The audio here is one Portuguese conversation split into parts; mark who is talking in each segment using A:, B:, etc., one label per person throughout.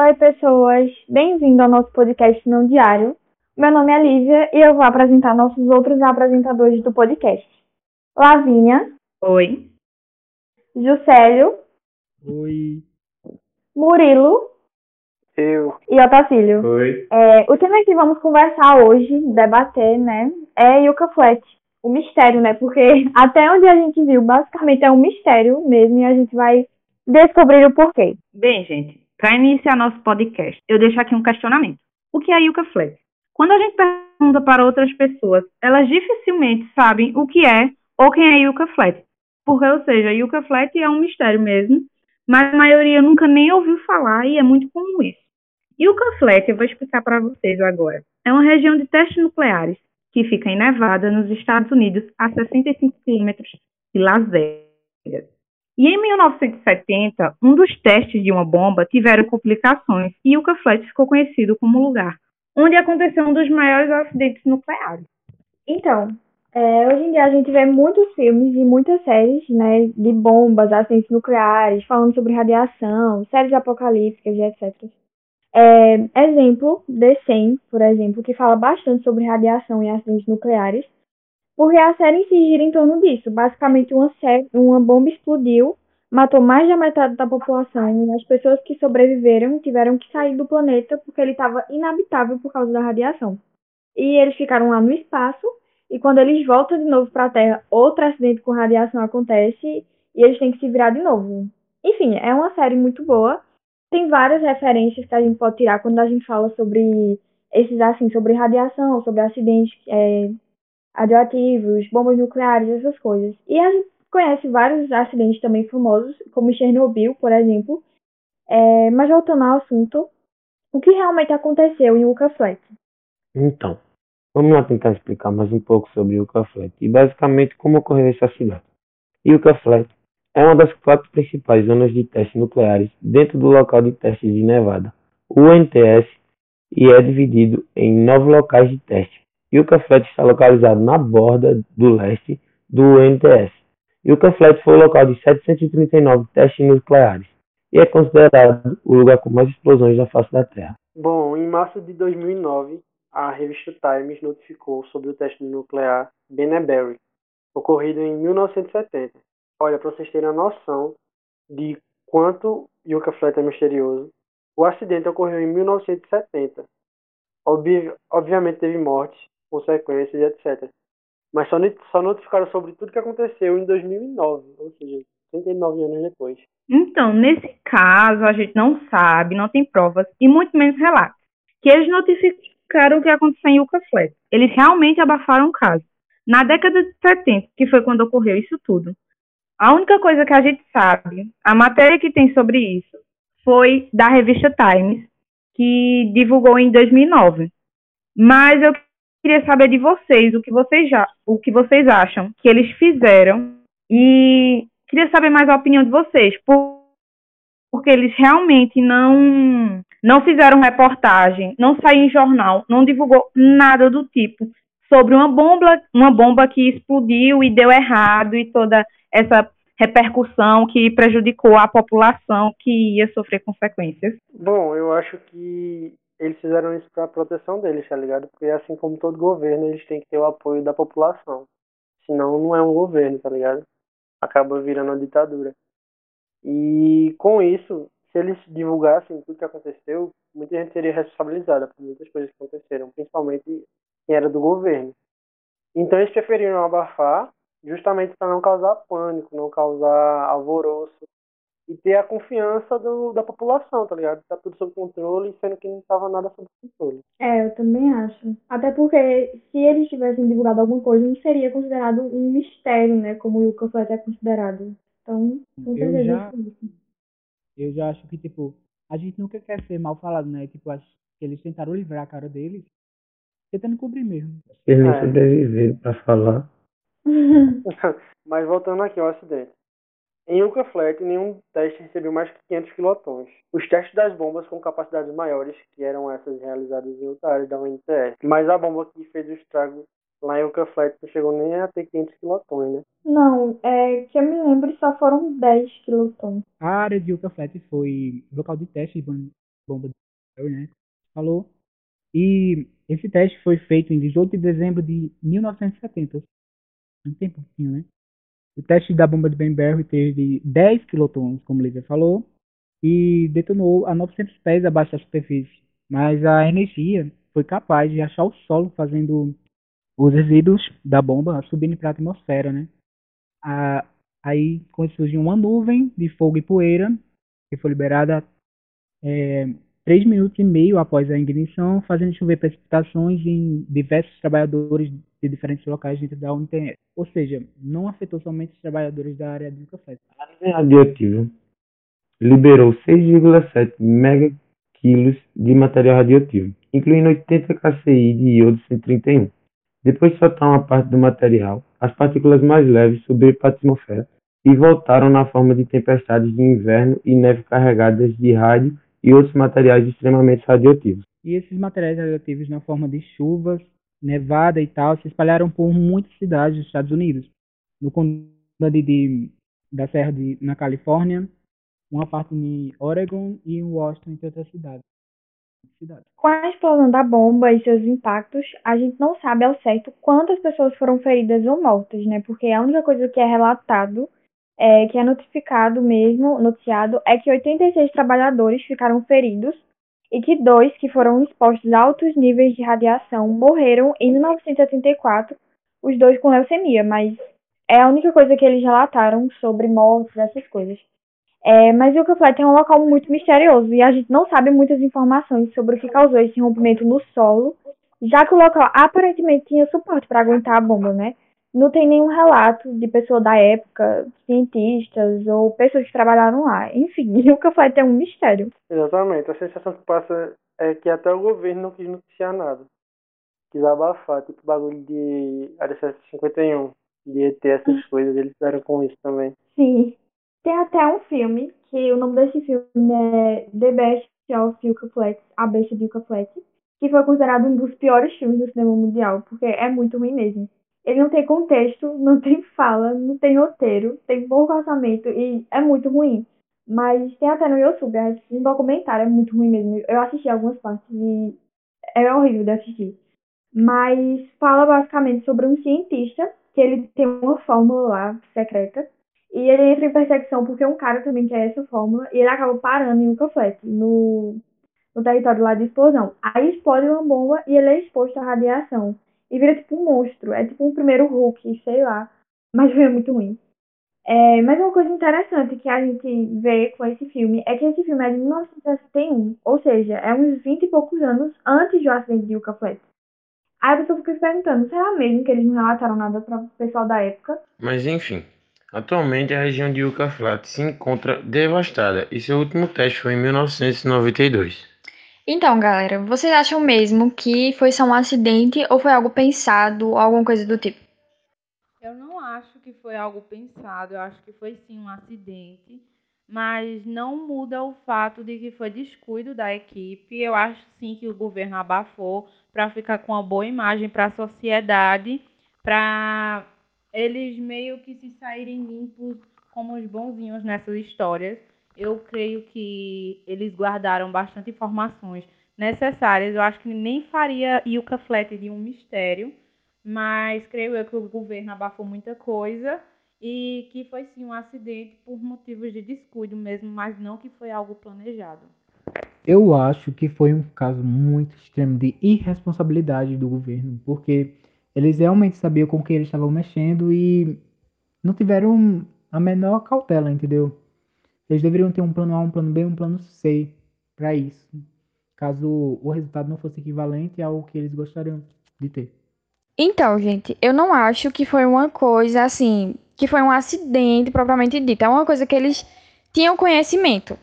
A: Oi, pessoas. Bem-vindo ao nosso podcast não diário. Meu nome é Lívia e eu vou apresentar nossos outros apresentadores do podcast. Lavínia.
B: Oi.
A: Juscelio.
C: Oi.
A: Murilo.
D: Eu.
A: E Otacílio.
C: Oi.
A: É, o tema que vamos conversar hoje, debater, né, é Yuka Flat. O mistério, né? Porque até onde a gente viu, basicamente é um mistério mesmo e a gente vai descobrir o porquê.
B: Bem, gente, para iniciar nosso podcast, eu deixo aqui um questionamento. O que é Yuka Flat? Quando a gente pergunta para outras pessoas, elas dificilmente sabem o que é ou quem é Yuka Flat. Porque, ou seja, Yuka Flat é um mistério mesmo, mas a maioria nunca nem ouviu falar e é muito comum isso. Yuka Flat, eu vou explicar para vocês agora. É uma região de testes nucleares que fica em Nevada, nos Estados Unidos, a 65 quilômetros de Las Vegas. E em 1970, um dos testes de uma bomba tiveram complicações e Yucca Flat ficou conhecido como lugar onde aconteceu um dos maiores acidentes nucleares.
A: Então, é, hoje em dia a gente vê muitos filmes e muitas séries, né, de bombas, acidentes nucleares, falando sobre radiação, séries apocalípticas e etc. É, exemplo, The 100, por exemplo, que fala bastante sobre radiação e acidentes nucleares, porque a série si gira em torno disso. Basicamente, uma, série, uma bomba explodiu, matou mais da metade da população, e as pessoas que sobreviveram tiveram que sair do planeta porque ele estava inabitável por causa da radiação. E eles ficaram lá no espaço, e quando eles voltam de novo para a Terra, outro acidente com radiação acontece e eles têm que se virar de novo. Enfim, é uma série muito boa. Tem várias referências que a gente pode tirar quando a gente fala sobre esses assim, sobre radiação, sobre acidentes é, radioativos, bombas nucleares, essas coisas. E a gente conhece vários acidentes também famosos, como Chernobyl, por exemplo. É, mas voltando ao assunto, o que realmente aconteceu em Yucca Flat?
D: Então, vamos lá tentar explicar mais um pouco sobre Yucca Flat e basicamente como ocorreu esse acidente. Yucca Flat é uma das quatro principais zonas de testes nucleares dentro do local de testes de Nevada, o UNTS, e é dividido em nove locais de teste, e o Caflet está localizado na borda do leste do UNTS. E o Caflet foi o local de 739 testes nucleares e é considerado o lugar com mais explosões da face da Terra.
E: Bom, em março de 2009, a revista Times notificou sobre o teste nuclear Beneberry, ocorrido em 1970. Olha, para vocês terem a noção de quanto Yucca Flat é misterioso, o acidente ocorreu em 1970. Obvi obviamente teve mortes, consequências etc. Mas só, só notificaram sobre tudo que aconteceu em 2009, ou seja, 39 anos depois.
B: Então, nesse caso, a gente não sabe, não tem provas e muito menos relatos. Que eles notificaram o que aconteceu em Yucca Flat. Eles realmente abafaram o caso. Na década de 70, que foi quando ocorreu isso tudo. A única coisa que a gente sabe, a matéria que tem sobre isso, foi da revista Times, que divulgou em 2009. Mas eu queria saber de vocês o que vocês já, o que vocês acham que eles fizeram e queria saber mais a opinião de vocês, por, porque eles realmente não não fizeram reportagem, não saiu em jornal, não divulgou nada do tipo sobre uma bomba, uma bomba que explodiu e deu errado e toda essa repercussão que prejudicou a população que ia sofrer consequências.
E: Bom, eu acho que eles fizeram isso para proteção deles, tá ligado? Porque assim como todo governo, eles têm que ter o apoio da população. Senão não é um governo, tá ligado? Acaba virando uma ditadura. E com isso, se eles divulgassem tudo que aconteceu, muita gente seria responsabilizada por muitas coisas que aconteceram, principalmente quem era do governo. Então eles preferiram abafar justamente para não causar pânico, não causar alvoroço e ter a confiança do, da população, tá ligado? Tá tudo sob controle, sendo que não estava nada sob controle.
A: É, eu também acho. Até porque se eles tivessem divulgado alguma coisa, não seria considerado um mistério, né? Como o Yuka foi até considerado. Então, com certeza
C: eu já,
A: isso.
C: eu já acho que, tipo, a gente nunca quer ser mal falado, né? Tipo, acho que eles tentaram livrar a cara deles, tentando cobrir mesmo.
D: Eles
E: É.
D: sobreviveram para falar.
E: Mas voltando aqui ao acidente. Em Yucca Flat, nenhum teste recebeu mais que 500 quilotons. Os testes das bombas com capacidades maiores, que eram essas realizadas em outra área da UNTS. Mas a bomba que fez o estrago lá em Yucca Flat não chegou nem a ter 500 quilotons, né?
A: Não, é que eu me lembro só foram 10 quilotons.
C: A área de Yucca Flat foi local de teste de bom- bomba de né? Falou. E esse teste foi feito em 18 de dezembro de 1970. Um tempo, né? O teste da bomba de Benberry teve 10 quilotons, como Lívia falou, e detonou a 900 pés abaixo da superfície. Mas a energia foi capaz de achar o solo fazendo os resíduos da bomba subindo para a atmosfera, né? A, aí surgiu uma nuvem de fogo e poeira que foi liberada é, três minutos e meio após a ignição, fazendo chover precipitações em diversos trabalhadores de diferentes locais dentro da UNTS. Ou seja, não afetou somente os trabalhadores da área de café.
D: A nuvem radioativa liberou 6,7 megaquilos de material radioativo, incluindo 80 kci de iodo 131. Depois de soltar uma parte do material, as partículas mais leves subiram para a atmosfera e voltaram na forma de tempestades de inverno e neve carregadas de rádio e outros materiais extremamente radioativos.
C: E esses materiais radioativos na forma de chuvas, nevada e tal se espalharam por muitas cidades dos Estados Unidos. No condado de, da Serra de, na Califórnia, uma parte em Oregon e em Washington, entre outras cidades.
A: Com a explosão da bomba e seus impactos, a gente não sabe ao certo quantas pessoas foram feridas ou mortas, né? Porque a única coisa que é relatado, é, que é notificado mesmo, noticiado, é que 86 trabalhadores ficaram feridos e que dois que foram expostos a altos níveis de radiação morreram em 1974, os dois com leucemia, mas é a única coisa que eles relataram sobre mortes, essas coisas. É, mas o Flat é um local muito misterioso e a gente não sabe muitas informações sobre o que causou esse rompimento no solo, já que o local aparentemente tinha suporte para aguentar a bomba, né? Não tem nenhum relato de pessoa da época, cientistas ou pessoas que trabalharam lá. Enfim, o Flat é um mistério.
E: Exatamente. A sensação que passa é que até o governo não quis noticiar nada. Quis abafar, tipo bagulho de Área 751, de ET, essas coisas, eles fizeram com isso também.
A: Sim. Tem até um filme, que o nome desse filme é The Best of Flats, A Besta de que foi considerado um dos piores filmes do cinema mundial, porque é muito ruim mesmo. Ele não tem contexto, não tem fala, não tem roteiro, tem pouco orçamento e é muito ruim. Mas tem até no YouTube, é um documentário, é muito ruim mesmo. Eu assisti algumas partes e é horrível de assistir. Mas fala basicamente sobre um cientista que ele tem uma fórmula lá secreta e ele entra em perseguição porque um cara também quer essa fórmula e ele acaba parando em um cafete no, no território lá de explosão. Aí explode uma bomba e ele é exposto à radiação. E vira tipo um monstro. É tipo um primeiro Hulk, sei lá. Mas foi muito ruim. É, mas uma coisa interessante que a gente vê com esse filme é que esse filme é de 1961, ou seja, é uns 20 e poucos anos antes do acidente de Yucca Flats. Aí a pessoa fica se perguntando, será mesmo que eles não relataram nada para o pessoal da época?
D: Mas enfim, Atualmente, a região de Yucca Flats se encontra devastada e seu último teste foi em 1992.
A: Então, galera, vocês acham mesmo que foi só um acidente ou foi algo pensado, alguma coisa do tipo?
B: Eu não acho que foi algo pensado, eu acho que foi sim um acidente, mas não muda o fato de que foi descuido da equipe. Eu acho sim que o governo abafou para ficar com uma boa imagem para a sociedade, para eles meio que se saírem limpos como os bonzinhos nessas histórias. Eu creio que eles guardaram bastante informações necessárias. Eu acho que nem faria Yucca Flat de um mistério, mas creio eu que o governo abafou muita coisa e que foi sim um acidente por motivos de descuido mesmo, mas não que foi algo planejado.
C: Eu acho que foi um caso muito extremo de irresponsabilidade do governo, porque eles realmente sabiam com que eles estavam mexendo e não tiveram a menor cautela, entendeu? Eles deveriam ter um plano A, um plano B, um plano C para isso, caso o resultado não fosse equivalente ao que eles gostariam de ter.
A: Então, gente, eu não acho que foi uma coisa assim, que foi um acidente propriamente dito. É uma coisa que eles tinham conhecimento.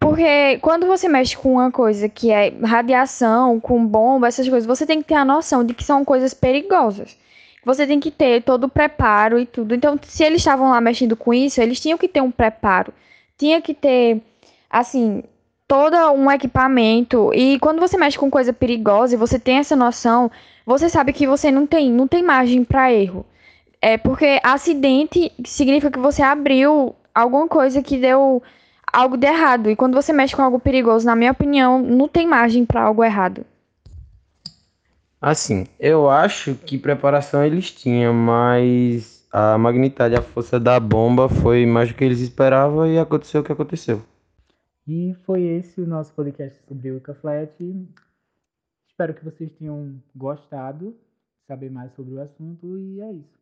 A: Porque quando você mexe com uma coisa que é radiação, com bomba, essas coisas, você tem que ter a noção de que são coisas perigosas. Você tem que ter todo o preparo e tudo. Então, se eles estavam lá mexendo com isso, eles tinham que ter um preparo. Tinha que ter, assim, todo um equipamento. E quando você mexe com coisa perigosa e você tem essa noção, você sabe que você não tem, não tem margem para erro. É porque acidente significa que você abriu alguma coisa que deu
F: algo de errado. E quando você mexe com algo perigoso, na minha opinião, não tem margem para algo errado.
D: Assim, eu acho que preparação eles tinham, mas a magnitude, a força da bomba foi mais do que eles esperavam e aconteceu o que aconteceu.
C: E foi esse o nosso podcast sobre o Flat. Espero que vocês tenham gostado, saber mais sobre o assunto e é isso.